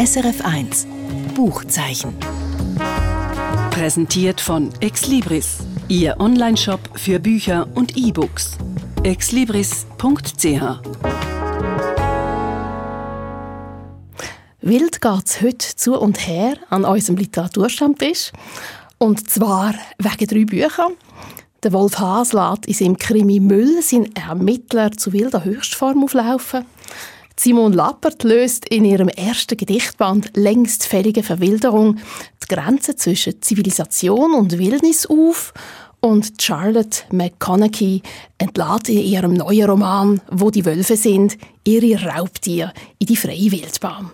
SRF1 Buchzeichen. Präsentiert von Exlibris, Ihr Onlineshop für Bücher und E-Books. exlibris.ch Wild geht es heute zu und her an unserem Literaturstammtisch. Und zwar wegen drei Büchern. Der Wolf Haas lässt in seinem Krimi Müll seinen Ermittler zu wilder Höchstform auflaufen. Simon Lappert löst in ihrem ersten Gedichtband längst fällige Verwilderung die Grenze zwischen Zivilisation und Wildnis auf und Charlotte McConaughey entlädt in ihrem neuen Roman «Wo die Wölfe sind» ihre Raubtiere in die freie Wildbahn.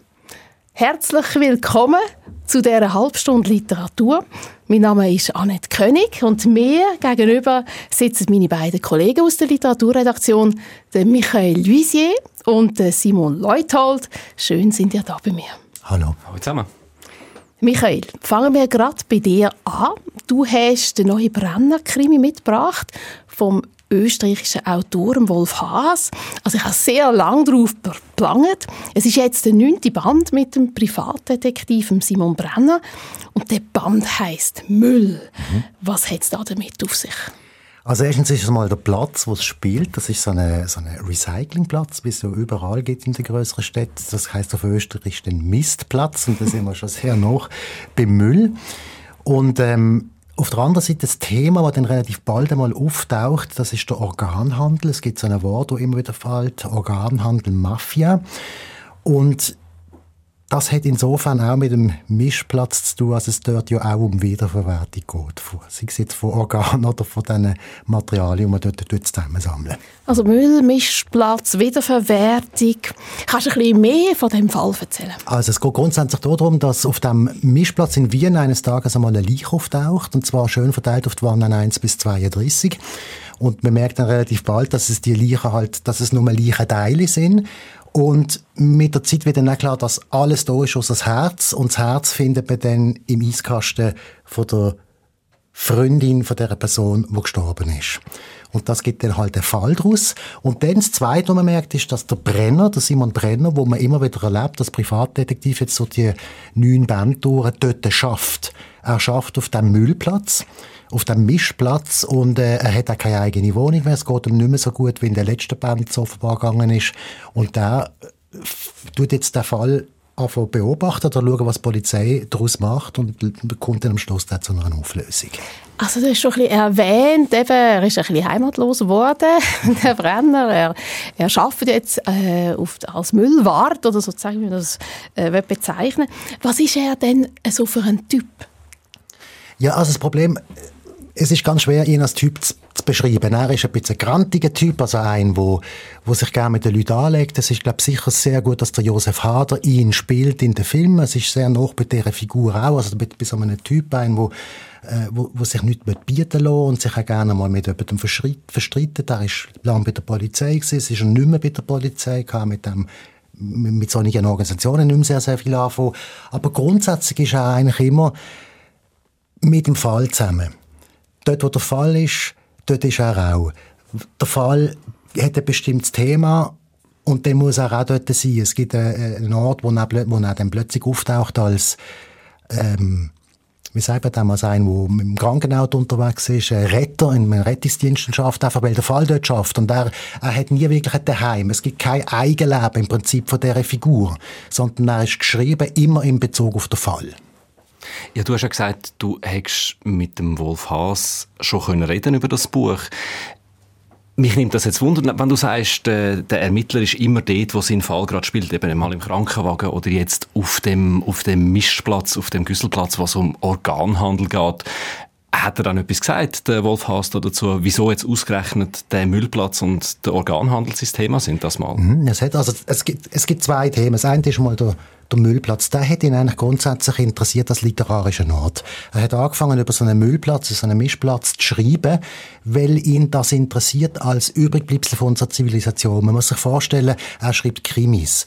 Herzlich willkommen zu dieser Halbstunde Literatur. Mein Name ist Annette König und mir gegenüber sitzen meine beiden Kollegen aus der Literaturredaktion, der Michael Luisier und der Simon Leuthold. Schön sind ihr da bei mir. Hallo. Hallo zusammen. Michael, fangen wir gerade bei dir an. Du hast den neuen Brenner-Krimi mitgebracht vom österreichischen Autor Wolf Haas. Also ich habe sehr lange darauf geplant. Es ist jetzt der neunte Band mit dem Privatdetektiv Simon Brenner und der Band heißt Müll. Mhm. Was hat es da damit auf sich? Also erstens ist es mal der Platz, wo es spielt. Das ist so ein so eine Recyclingplatz, wie es so überall geht in den größeren Städten. Das heißt auf Österreich den Mistplatz und da sind wir schon sehr noch beim Müll. Und ähm, auf der anderen Seite das Thema, das dann relativ bald einmal auftaucht, das ist der Organhandel. Es gibt so ein Wort, das immer wieder fällt, Organhandel, Mafia. Und das hat insofern auch mit dem Mischplatz zu tun, als es dort ja auch um Wiederverwertung geht. Sei es jetzt von Organen oder von diesen Materialien, die man dort zusammensammeln. Also Müll, Mischplatz, Wiederverwertung. Kannst du ein bisschen mehr von dem Fall erzählen? Also es geht grundsätzlich darum, dass auf dem Mischplatz in Wien eines Tages einmal ein Leich auftaucht, und zwar schön verteilt auf die Wangen 1 bis 32. Und man merkt dann relativ bald, dass es die Leichen halt, dass es nur Leichenteile sind. Und mit der Zeit wird dann auch klar, dass alles da ist aus das Herz. Und das Herz findet man dann im Eiskasten von der Freundin von der Person, die gestorben ist. Und das gibt dann halt einen Fall daraus. Und dann das Zweite, was man merkt, ist, dass der Brenner, der Simon Brenner, wo man immer wieder erlebt, als Privatdetektiv jetzt so die neun Bandtouren dort schafft. Er schafft auf dem Müllplatz auf dem Mischplatz und äh, er hat auch keine eigene Wohnung mehr. Es geht ihm nicht mehr so gut, wie in der letzten Band so offenbar gegangen ist. Und der äh, tut jetzt den Fall einfach beobachten oder schauen, was die Polizei daraus macht und kommt dann am Schluss zu einer Auflösung. Also du hast schon ein bisschen erwähnt, eben, er ist ein bisschen heimatlos geworden, der Brenner. Er, er arbeitet jetzt äh, auf, als Müllwart oder sozusagen, wie man das äh, bezeichnen Was ist er denn so für ein Typ? Ja, also das Problem es ist ganz schwer, ihn als Typ zu, zu beschreiben. Er ist ein bisschen ein grantiger Typ, also ein, wo, wo sich gerne mit den Leuten anlegt. Es ist, glaube sicher sehr gut, dass der Josef Hader ihn spielt in den Filmen. Es ist sehr noch bei dieser Figur auch, also bei, so einem Typ ein, wo, äh, wo, wo sich nicht bieten lassen und sich auch gerne mal mit jemandem verstreitet. Er ist lange bei der Polizei gewesen, es ist er nicht mehr bei der Polizei, kam mit dem mit solchen Organisationen nicht mehr sehr, sehr viel anfangen. Aber grundsätzlich ist er eigentlich immer mit dem Fall zusammen. Dort, wo der Fall ist, dort ist er auch. Der Fall hat ein bestimmtes Thema und dann muss er auch dort sein. Es gibt einen Ort, wo er, wo er dann plötzlich auftaucht als ähm, wie sagt man damals ein, mit dem Krankenauto unterwegs ist, ein Retter in einem Rettungsdienst schafft, einfach weil der Fall dort schafft. Und er, er hat nie wirklich ein Daheim. Es gibt kein Eigenleben im Prinzip von dieser Figur, sondern er ist geschrieben immer in Bezug auf den Fall. Ja, du hast ja gesagt, du hättest mit dem Wolf Haas schon können reden über das Buch. Mich nimmt das jetzt Wunder, wenn du sagst, der, der Ermittler ist immer dort, wo sein Fall gerade spielt, eben mal im Krankenwagen oder jetzt auf dem, auf dem Mischplatz, auf dem Güsselplatz, wo es um Organhandel geht. Hat er dann etwas gesagt, der Wolf Haas, dazu, wieso jetzt ausgerechnet der Müllplatz und der Organhandel sein Thema sind das mal? Mhm, es, hat also, es, gibt, es gibt zwei Themen. Das eine ist mal der der Müllplatz, der hat ihn eigentlich grundsätzlich interessiert als literarischer Ort. Er hat angefangen, über so einen Müllplatz, so einen Mischplatz zu schreiben, weil ihn das interessiert als Übrigbleibsel von unserer Zivilisation. Man muss sich vorstellen, er schreibt Krimis.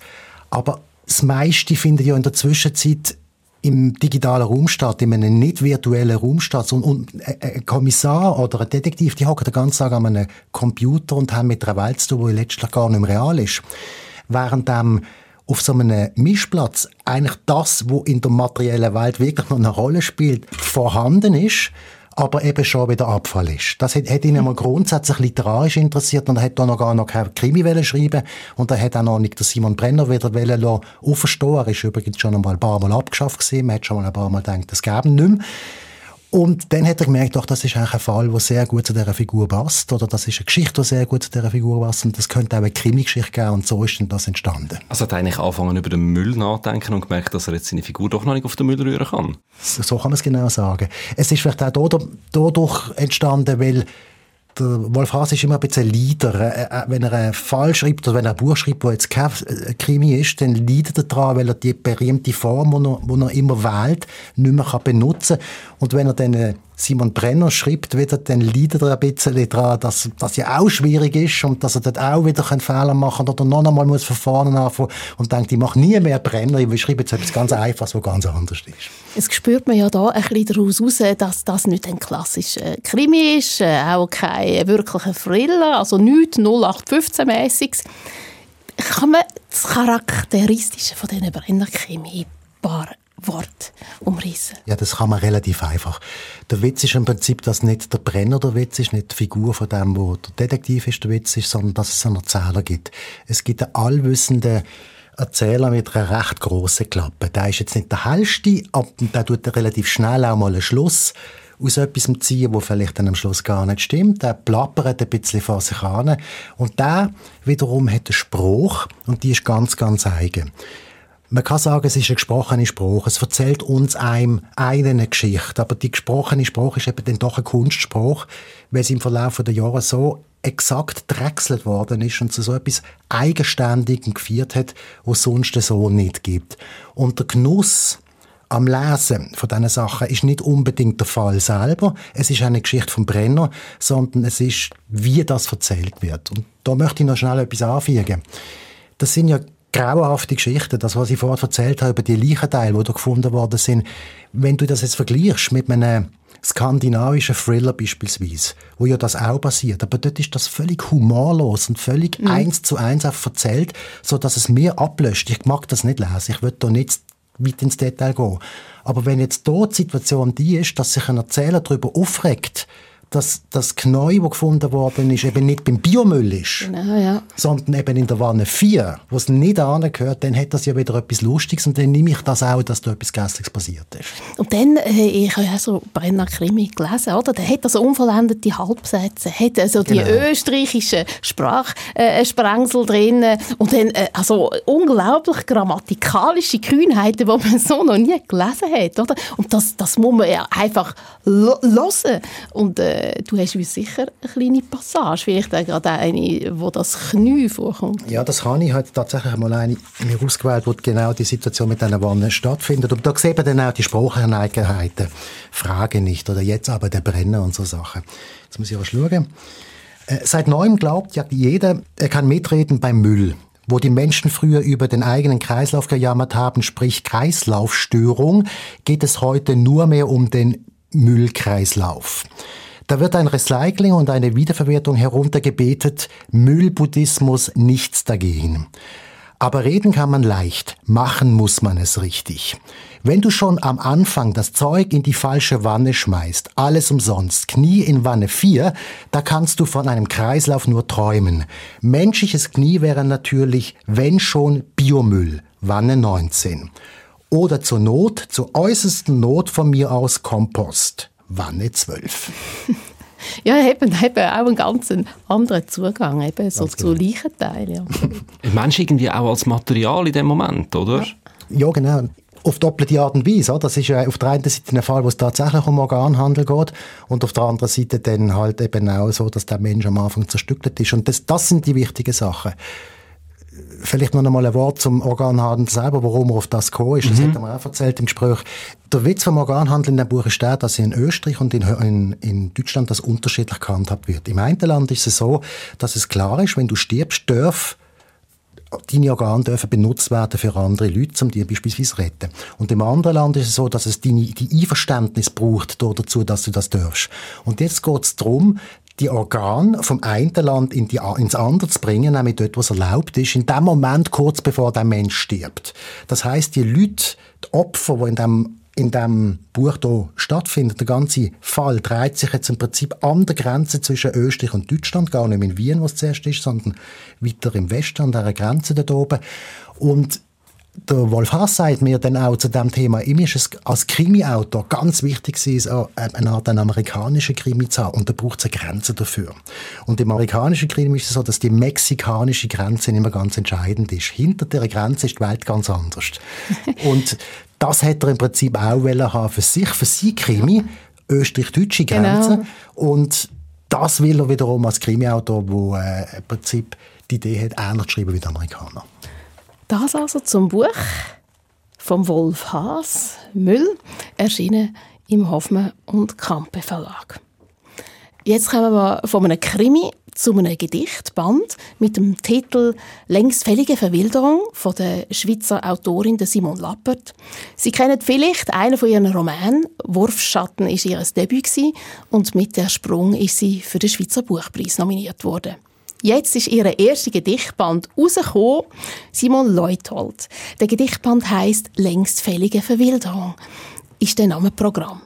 Aber das meiste findet ja in der Zwischenzeit im digitalen Raum statt, in einem nicht virtuellen Raum statt. Und, und ein Kommissar oder ein Detektiv, die hocken den ganzen Tag an einem Computer und haben mit einer Welt zu tun, die letztlich gar nicht mehr real ist. Während dem auf so einem Mischplatz eigentlich das, wo in der materiellen Welt wirklich noch eine Rolle spielt, vorhanden ist, aber eben schon wieder Abfall ist. Das hat, hat ihn mal grundsätzlich literarisch interessiert und er hat da noch gar noch keine Krimi schreiben und er hat auch noch nicht den Simon Brenner wieder wollen auferstehen. Er ist übrigens schon einmal ein paar Mal abgeschafft gewesen. Man hat schon mal ein paar Mal gedacht, das gäbe nicht mehr. Und dann hat er gemerkt, doch, das ist eigentlich ein Fall, der sehr gut zu dieser Figur passt, oder das ist eine Geschichte, die sehr gut zu dieser Figur passt, und das könnte auch eine Krimi-Geschichte geben, und so ist dann das entstanden. Also hat er eigentlich angefangen, über den Müll nachzudenken und gemerkt, dass er jetzt seine Figur doch noch nicht auf den Müll rühren kann? So kann man es genau sagen. Es ist vielleicht auch dadurch entstanden, weil der Wolf Haas ist immer ein bisschen Leader. Äh, äh, wenn er einen Fall schreibt oder wenn er ein Buch schreibt, das jetzt kein äh, Krimi ist, dann leidet er daran, weil er die berühmte Form, die er, er immer wählt, nicht mehr benutzen kann. Und wenn er dann Simon Brenner schreibt wieder, dann leidet er ein bisschen daran, dass das ja auch schwierig ist und dass er dort auch wieder Fehler machen kann oder noch einmal muss von vorne anfangen und denkt, ich mache nie mehr Brenner, ich schreibe jetzt etwas ganz Einfaches, was ganz anders ist. Es spürt man ja da ein bisschen daraus raus, dass das nicht ein klassischer Krimi ist, äh, auch kein wirklicher Thriller, also nichts 0815-mäßiges. Kann man das Charakteristische von diesen Brenner-Krimi paar Wort umrissen. Ja, das kann man relativ einfach. Der Witz ist im Prinzip, dass nicht der Brenner der Witz ist, nicht die Figur von dem, wo der Detektiv ist, der Witz ist, sondern dass es einen Erzähler gibt. Es gibt einen allwissenden Erzähler mit einer recht grossen Klappe. Der ist jetzt nicht der hellste, aber der tut relativ schnell auch mal einen Schluss aus etwas ziehen, wo vielleicht dann am Schluss gar nicht stimmt. Der plappert ein bisschen vor sich an. Und der wiederum hat einen Spruch und die ist ganz, ganz eigen. Man kann sagen, es ist ein gesprochener Spruch. Es erzählt uns einem eine Geschichte. Aber die gesprochene Spruch ist eben dann doch ein Kunstspruch, weil es im Verlauf der Jahre so exakt drechselt worden ist und zu so etwas Eigenständigem geführt hat, was es sonst so nicht gibt. Und der Genuss am Lesen von diesen Sachen ist nicht unbedingt der Fall selber. Es ist eine Geschichte vom Brenner, sondern es ist, wie das erzählt wird. Und da möchte ich noch schnell etwas anfügen. Das sind ja grauenhafte Geschichten, das, was ich vorher erzählt habe, über die Leichenteile, die da gefunden worden sind, wenn du das jetzt vergleichst mit einem skandinavischen Thriller beispielsweise, wo ja das auch passiert, aber dort ist das völlig humorlos und völlig mhm. eins zu eins auf erzählt, so dass es mir ablöscht. Ich mag das nicht lesen, ich will da nicht weit ins Detail gehen. Aber wenn jetzt dort die Situation die ist, dass sich ein Erzähler darüber aufregt, dass das Knäu, das gefunden worden ist, eben nicht beim Biomüll ist, genau, ja. sondern eben in der Wanne 4, wo es nicht angehört, dann hat das ja wieder etwas Lustiges und dann nehme ich das auch, dass da etwas Gästliches passiert ist. Und dann, äh, ich habe ja so Brenner Krimi gelesen, oder? Der hat also unvollendete Halbsätze, hat also die genau. österreichischen Sprachsprengsel äh, drin und dann äh, also unglaublich grammatikalische Kühnheiten, die man so noch nie gelesen hat, oder? Und das, das muss man ja einfach hören und äh, äh, du hast sicher eine kleine Passage, vielleicht auch gerade eine, wo das Knie vorkommt. Ja, das habe ich heute tatsächlich mal eine mir ausgewählt, wo genau die Situation mit diesen Wannen stattfindet. Und da sieht man dann auch die Spracheinheiten. Frage nicht oder jetzt aber der Brenner und so Sachen. Jetzt muss ich auch schauen. Äh, seit neuem glaubt ja jeder, er kann mitreden beim Müll wo die Menschen früher über den eigenen Kreislauf gejammert haben, sprich Kreislaufstörung, geht es heute nur mehr um den Müllkreislauf. Da wird ein Recycling und eine Wiederverwertung heruntergebetet, Müllbuddhismus nichts dagegen. Aber reden kann man leicht, machen muss man es richtig. Wenn du schon am Anfang das Zeug in die falsche Wanne schmeißt, alles umsonst, Knie in Wanne 4, da kannst du von einem Kreislauf nur träumen. Menschliches Knie wäre natürlich, wenn schon, Biomüll, Wanne 19. Oder zur Not, zur äußersten Not von mir aus Kompost. Wanne 12. ja, eben, eben auch einen ganz anderen Zugang eben so zu Leichenteilen. Ja. Mensch irgendwie auch als Material in dem Moment, oder? Ja, ja genau auf doppelte Art und Weise. Das ist ja auf der einen Seite ein Fall, wo es tatsächlich um Organhandel geht und auf der anderen Seite dann halt eben auch so, dass der Mensch am Anfang zerstückelt ist. Und das, das sind die wichtigen Sachen vielleicht noch einmal ein Wort zum Organhandel selber, warum er auf das gekommen ist. Das mhm. hat er mir auch erzählt im Gespräch. Der Witz vom Organhandel in dem Buch ist der, dass in Österreich und in, in, in Deutschland das unterschiedlich gehandhabt wird. Im einen Land ist es so, dass es klar ist, wenn du stirbst, darf deine Organe dürfen benutzt werden für andere Leute, um die beispielsweise zu retten. Und im anderen Land ist es so, dass es deine, die Einverständnis braucht dazu, dass du das darfst. Und jetzt geht es darum, die Organe vom einen Land in die, ins andere zu bringen, nämlich dort, wo es erlaubt ist, in dem Moment kurz bevor der Mensch stirbt. Das heißt, die Leute, die Opfer, die in dem in dem Buch hier stattfindet, der ganze Fall dreht sich jetzt im Prinzip an der Grenze zwischen Österreich und Deutschland, gar nicht in Wien, was zuerst ist, sondern weiter im Westen, an dieser Grenze da oben. Und der Wolf Haas sagt mir dann auch zu dem Thema, ihm ist es als Krimi-Autor ganz wichtig, eine Art einen amerikanischen Krimi zu haben. Und da braucht es eine Grenze dafür. Und im amerikanischen Krimi ist es so, dass die mexikanische Grenze immer ganz entscheidend ist. Hinter der Grenze ist die Welt ganz anders. und das hätte er im Prinzip auch haben für sich, für sie Krimi, österreich-deutsche genau. Grenze. Genau. Und das will er wiederum als Krimi-Autor, der äh, im Prinzip die Idee hat, ähnlich zu schreiben wie die Amerikaner. Das also zum Buch vom Wolf Haas, Müll, erschienen im Hoffmann und Kampe Verlag. Jetzt kommen wir von einem Krimi zu einem Gedichtband mit dem Titel Längstfällige Verwilderung von der Schweizer Autorin Simon Lappert. Sie kennen vielleicht einen von ihren Romanen. Wurfschatten ist ihr Debüt und mit der Sprung ist sie für den Schweizer Buchpreis nominiert worden. Jetzt ist ihr erster Gedichtband rausgekommen, Simon Leuthold. Der Gedichtband heißt Längstfällige Verwilderung. Ist der Name Programm?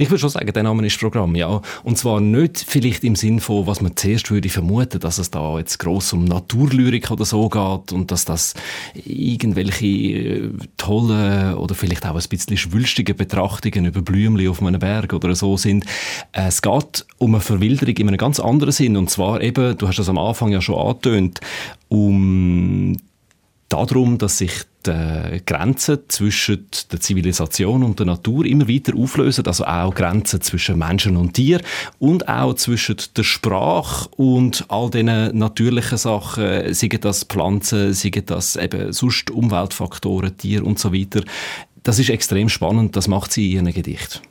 Ich würde schon sagen, der Name ist Programm, ja. Und zwar nicht vielleicht im Sinn von, was man zuerst würde vermuten, dass es da jetzt gross um Naturlyrik oder so geht und dass das irgendwelche äh, tolle oder vielleicht auch ein bisschen schwülstige Betrachtungen über Blümchen auf einem Berg oder so sind. Es geht um eine Verwilderung in einem ganz anderen Sinn und zwar eben, du hast das am Anfang ja schon angetönt, um darum, dass sich die Grenzen zwischen der Zivilisation und der Natur immer weiter auflösen, also auch Grenzen zwischen Menschen und Tier und auch zwischen der Sprache und all diesen natürlichen Sachen, seien das Pflanzen, seien das eben sonst Umweltfaktoren, Tier und so weiter. Das ist extrem spannend, das macht sie in ihrem Gedicht.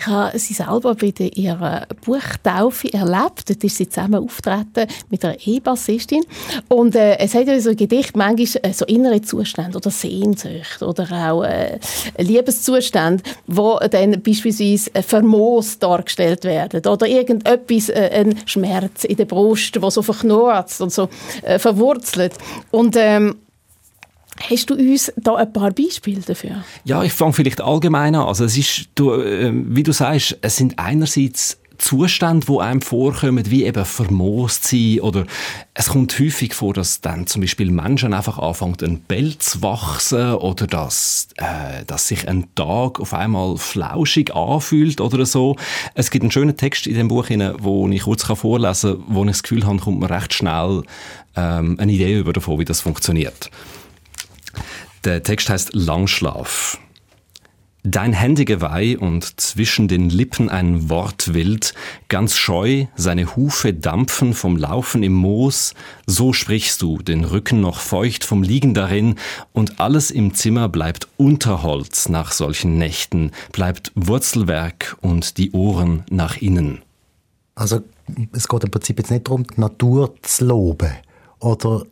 Ich habe sie selber bei ihrer Buchtaufe erlebt. Dort ist sie zusammen auftreten mit einer E-Bassistin. Und äh, es hat ja so ein Gedicht manchmal äh, so innere Zustände oder Sehnsucht oder auch äh, Liebeszustände, wo dann beispielsweise äh, vermoost dargestellt werden oder irgendetwas, äh, ein Schmerz in der Brust, wo so verknurrt und so äh, verwurzelt. Und ähm, Hast du uns da ein paar Beispiele dafür? Ja, ich fange vielleicht allgemein an. Also es ist, du, äh, wie du sagst, es sind einerseits Zustände, die einem vorkommen, wie eben vermoost sein oder es kommt häufig vor, dass dann zum Beispiel Menschen einfach anfangen, ein Pelz wachsen oder dass, äh, dass sich ein Tag auf einmal flauschig anfühlt oder so. Es gibt einen schönen Text in dem Buch, wo ich kurz vorlesen kann, wo ich das Gefühl habe, kommt man recht schnell ähm, eine Idee über davon, wie das funktioniert. Der Text heißt Langschlaf. Dein Händegeweih und zwischen den Lippen ein Wortwild, ganz scheu, seine Hufe dampfen vom Laufen im Moos, so sprichst du, den Rücken noch feucht vom Liegen darin, und alles im Zimmer bleibt Unterholz nach solchen Nächten, bleibt Wurzelwerk und die Ohren nach innen. Also es geht im Prinzip jetzt nicht darum, die Natur zu loben oder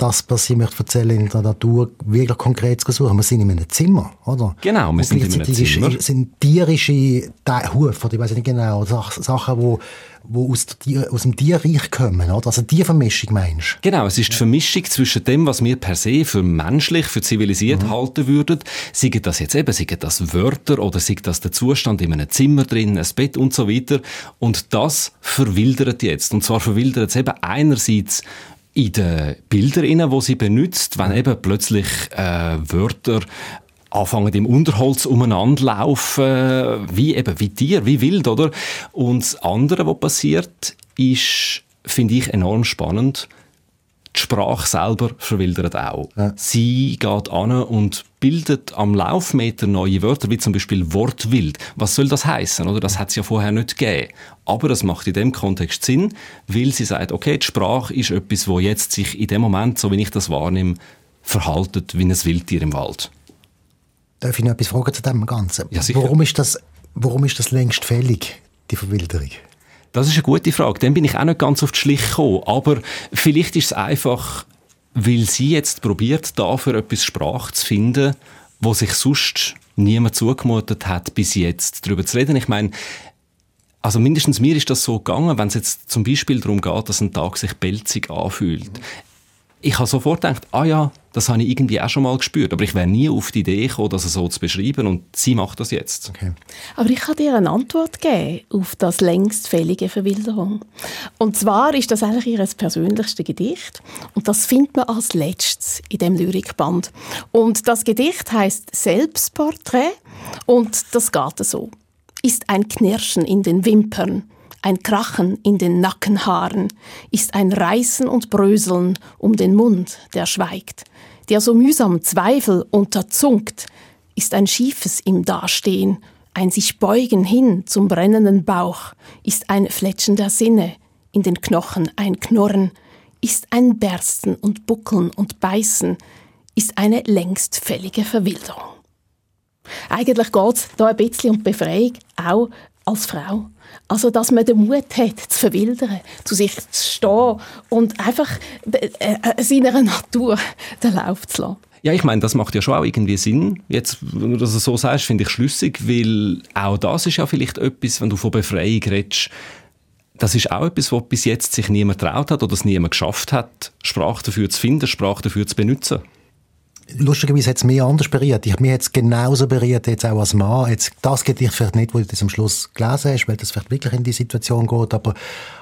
das, was ich möchte erzählen in der Natur, wirklich konkret zu suchen. Wir sind in einem Zimmer, oder? Genau, wir sind in einem Zimmer. Ist, sind tierische Hufe, ich weiß nicht genau, Sachen, wo, wo aus, der, aus dem Tierreich kommen, oder? Also Tiervermischung meinst du? Genau, es ist die Vermischung zwischen dem, was wir per se für menschlich, für zivilisiert mhm. halten würden, sei das jetzt eben, sei das Wörter oder sei das der Zustand in einem Zimmer drin, ein Bett und so weiter. Und das verwildert jetzt. Und zwar verwildert es eben einerseits in den Bildern, die sie benutzt, wenn eben plötzlich äh, Wörter anfangen im Unterholz umeinander laufen, wie eben wie Tier, wie wild, oder? Und das andere, was passiert, ist, finde ich, enorm spannend die Sprache selber verwildert auch. Ja. Sie geht an und bildet am Laufmeter neue Wörter, wie zum Beispiel Wortwild. Was soll das heißen? Oder das hat es ja vorher nicht gegeben. Aber das macht in dem Kontext Sinn, weil sie sagt, okay, die Sprache ist etwas, wo jetzt sich in dem Moment, so wie ich das wahrnehme, verhaltet wie ein Wildtier im Wald. Darf ich noch etwas fragen zu dem Ganzen? Ja, warum ist das, warum ist das längst fällig, die Verwilderung? Das ist eine gute Frage. Dann bin ich auch nicht ganz auf die Schliche gekommen. Aber vielleicht ist es einfach, weil sie jetzt probiert, dafür etwas Sprache zu finden, wo sich sonst niemand zugemutet hat, bis jetzt darüber zu reden. Ich meine, also mindestens mir ist das so gegangen, wenn es jetzt zum Beispiel darum geht, dass ein Tag sich pelzig anfühlt. Ich habe sofort gedacht, ah ja, das habe ich irgendwie auch schon mal gespürt, aber ich wäre nie auf die Idee gekommen, das so zu beschreiben und sie macht das jetzt. Okay. Aber ich kann dir eine Antwort geben auf das längst fällige Verwilderung. Und zwar ist das eigentlich ihr persönlichste Gedicht und das findet man als letztes in dem Lyrikband. Und das Gedicht heißt Selbstporträt und das geht so ist ein Knirschen in den Wimpern, ein Krachen in den Nackenhaaren, ist ein Reißen und Bröseln um den Mund, der schweigt, der so mühsam Zweifel unterzunkt, ist ein Schiefes im Dastehen, ein sich beugen hin zum brennenden Bauch, ist ein Fletschen der Sinne, in den Knochen ein Knurren, ist ein Bersten und Buckeln und Beißen, ist eine längst fällige Verwilderung. Eigentlich geht es hier ein bisschen um Befreiung, auch als Frau. Also, dass man den Mut hat, zu verwildern, zu sich zu stehen und einfach äh, äh, seiner Natur den Lauf zu lassen. Ja, ich meine, das macht ja schon auch irgendwie Sinn. Jetzt, wenn du das so sagst, finde ich schlüssig, weil auch das ist ja vielleicht etwas, wenn du von Befreiung redest, das ist auch etwas, was bis jetzt sich niemand traut hat oder es niemand geschafft hat, Sprache dafür zu finden, Sprache dafür zu benutzen lustigerweise hat es mich anders berührt. Ich, mich hat es genauso berührt, jetzt auch als Mann. Jetzt, das Gedicht vielleicht nicht, wo du das am Schluss gelesen hast, weil das vielleicht wirklich in die Situation geht, aber,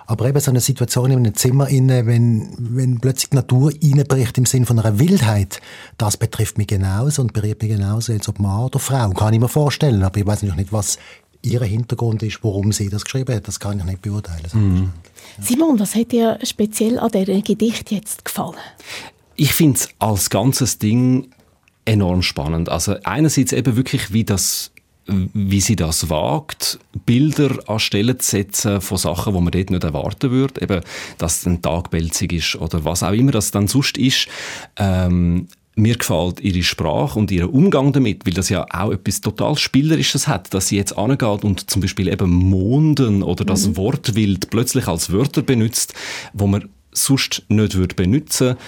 aber eben so eine Situation in einem Zimmer inne, wenn, wenn plötzlich die Natur reinbricht im Sinn von einer Wildheit, das betrifft mich genauso und berührt mich genauso, jetzt ob Mann oder Frau. Kann ich mir vorstellen, aber ich weiß natürlich nicht, was ihr Hintergrund ist, warum sie das geschrieben hat. Das kann ich nicht beurteilen. Mhm. Simon, was hat dir speziell an diesem Gedicht jetzt gefallen? Ich finde es als ganzes Ding enorm spannend. Also einerseits eben wirklich, wie das wie sie das wagt, Bilder an Stellen zu setzen von Sachen, wo man dort nicht erwarten würde, eben, dass es ein Tag belzig ist oder was auch immer das dann sonst ist. Ähm, mir gefällt ihre Sprache und ihr Umgang damit, weil das ja auch etwas total Spielerisches hat, dass sie jetzt angeht und zum Beispiel eben Monden oder das mhm. Wortwild plötzlich als Wörter benutzt, wo man sonst nicht würde benutzen würde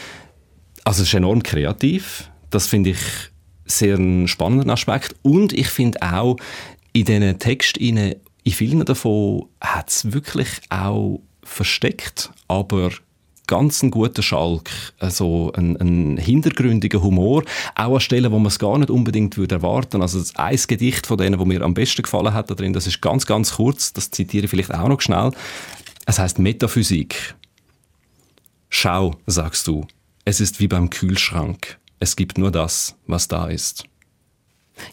also es ist enorm kreativ. Das finde ich sehr einen spannenden Aspekt. Und ich finde auch, in diesen Texten, in vielen davon hat es wirklich auch versteckt, aber ganz einen guten Schalk, also einen, einen hintergründigen Humor, auch an Stellen, wo man es gar nicht unbedingt würde erwarten. Also das ein Gedicht von denen, wo mir am besten gefallen hat da drin, das ist ganz, ganz kurz, das zitiere ich vielleicht auch noch schnell. Es heißt Metaphysik. Schau, sagst du, es ist wie beim Kühlschrank. Es gibt nur das, was da ist.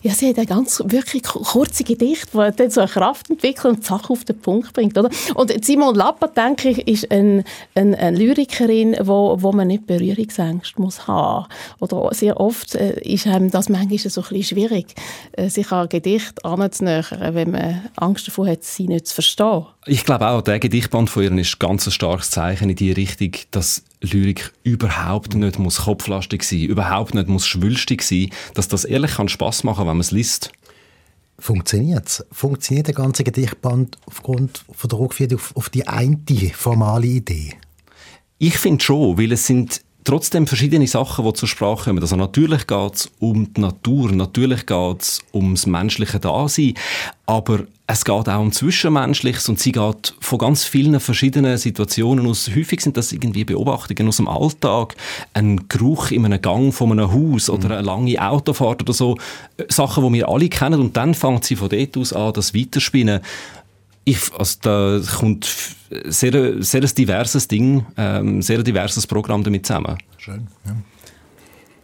Ja, sie hat ein ganz wirklich kurze Gedicht, wo dann so eine Kraft entwickelt und die Sache auf den Punkt bringt, oder? Und Simon Lappa, denke ich, ist eine ein, ein Lyrikerin, wo, wo man nicht Berührungsängste muss haben. Oder sehr oft äh, ist einem das manchmal so ein bisschen schwierig, äh, sich an Gedicht anzunähern, wenn man Angst davor hat, sie nicht zu verstehen. Ich glaube auch, der Gedichtband von ihr ist ganz ein starkes Zeichen in die Richtung, dass Lyrik überhaupt nicht muss kopflastig sein, überhaupt nicht muss schwülstig sein, dass das ehrlich kann Spaß machen, wenn man es liest. Funktioniert Funktioniert der ganze Gedichtband aufgrund von der Rückführung auf, auf die eine formale Idee? Ich finde schon, weil es sind trotzdem verschiedene Sachen, die zur Sprache kommen. Also natürlich geht es um die Natur, natürlich geht es ums menschliche Dasein, aber es geht auch um Zwischenmenschliches und sie geht von ganz vielen verschiedenen Situationen aus. Häufig sind das irgendwie Beobachtungen aus dem Alltag, ein Geruch in einem Gang von einem Haus oder eine lange Autofahrt oder so. Sachen, die wir alle kennen und dann fängt sie von dort aus an, das weiterspinnen ich, also da kommt sehr, sehr ein diverses Ding, ähm, sehr diverses Programm damit zusammen. Schön, ja.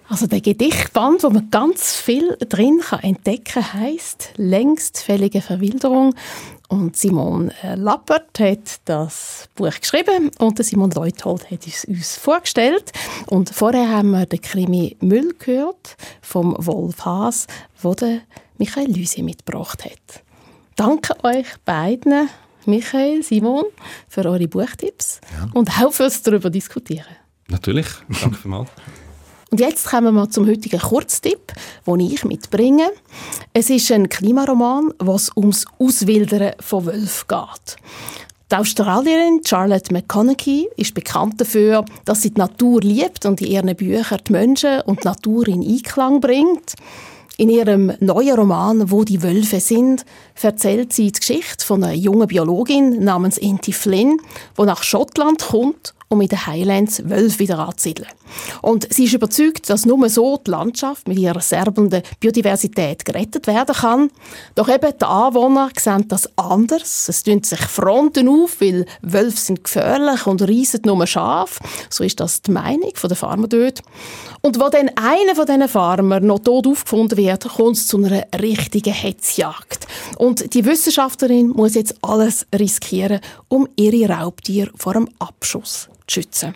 Also der Gedichtband, wo man ganz viel drin kann entdecken heißt Längstfällige Verwilderung. Und Simon äh, Lappert hat das Buch geschrieben und Simon Leuthold hat es uns vorgestellt. Und vorher haben wir den Krimi Müll gehört vom Wolf Haas, wo der Michael Lüsi mitgebracht hat. Danke euch beiden, Michael, Simon, für eure Buchtipps ja. und auch fürs darüber diskutieren. Natürlich, danke vielmals. Und jetzt kommen wir zum heutigen Kurztipp, den ich mitbringe. Es ist ein Klimaroman, was ums Auswildern von Wölfen geht. Die Australierin Charlotte McConaughey ist bekannt dafür, dass sie die Natur liebt und in ihren Büchern die Menschen und die Natur in Einklang bringt. In ihrem neuen Roman Wo die Wölfe sind, erzählt sie die Geschichte von einer jungen Biologin namens Inti Flynn, die nach Schottland kommt um in den Highlands Wölfe wieder anzusiedeln. Und sie ist überzeugt, dass nur so die Landschaft mit ihrer serbenden Biodiversität gerettet werden kann. Doch eben die Anwohner sehen das anders. Es tun sich Fronten auf, weil Wölfe sind gefährlich und reisen nur Schaf. So ist das die Meinung der Farmer dort. Und wo dann einer von diesen Farmer noch tot aufgefunden wird, kommt es zu einer richtigen Hetzjagd. Und die Wissenschaftlerin muss jetzt alles riskieren, um ihre Raubtiere vor dem Abschuss zu schützen.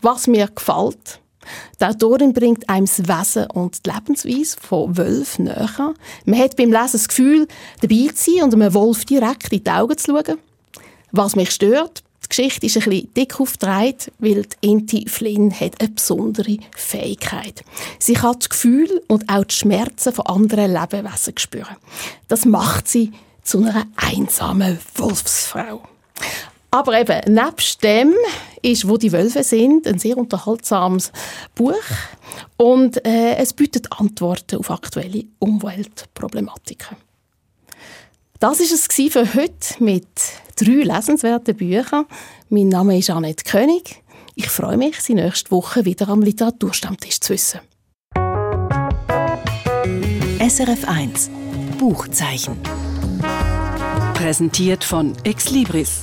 Was mir gefällt, die Autorin bringt einem das Wesen und die Lebensweise von Wölfen näher. Man hat beim Lesen das Gefühl, dabei zu sein und einem Wolf direkt in die Augen zu schauen. Was mich stört, die Geschichte ist ein bisschen dick aufgetragen, weil die Inti Flynn hat eine besondere Fähigkeit. Sie kann das Gefühl und auch die Schmerzen von anderen Lebewesen spüren. Das macht sie zu einer einsamen Wolfsfrau. Aber eben, nebst dem ist «Wo die Wölfe sind» ein sehr unterhaltsames Buch und äh, es bietet Antworten auf aktuelle Umweltproblematiken. Das ist es für heute mit drei lesenswerten Büchern. Mein Name ist Annette König. Ich freue mich, Sie nächste Woche wieder am Literaturstammtisch zu wissen. SRF 1 Buchzeichen. Präsentiert von Exlibris